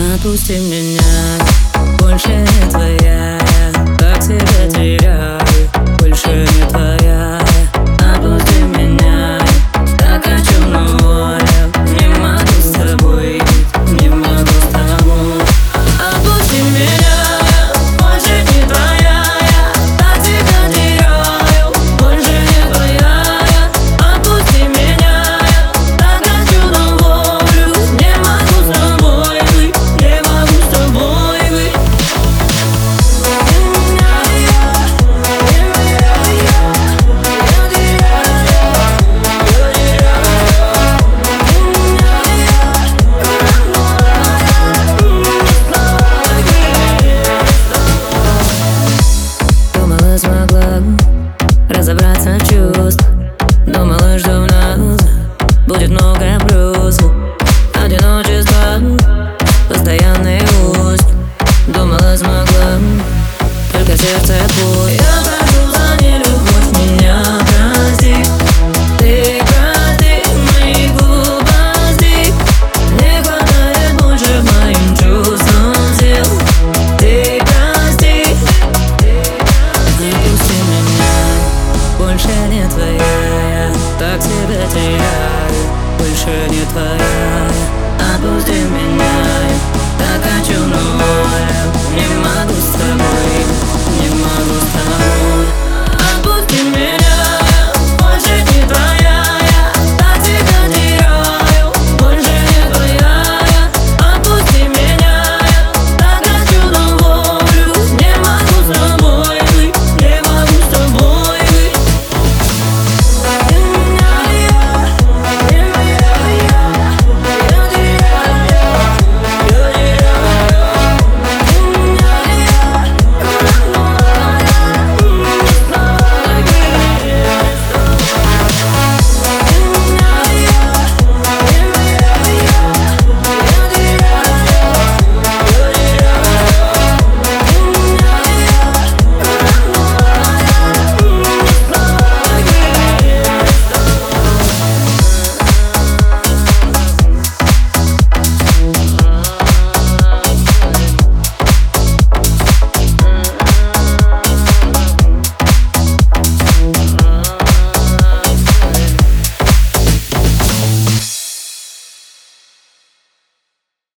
Отпусти меня, больше не твоя только сердце твой. Я прошу за нелюбовь меня прости. Ты прости мои глупости. Не хватает больше моим чувствам сил. Ты прости Отпусти меня, больше не твоя. Я так тебя теряю, больше не твоя. Отпусти меня,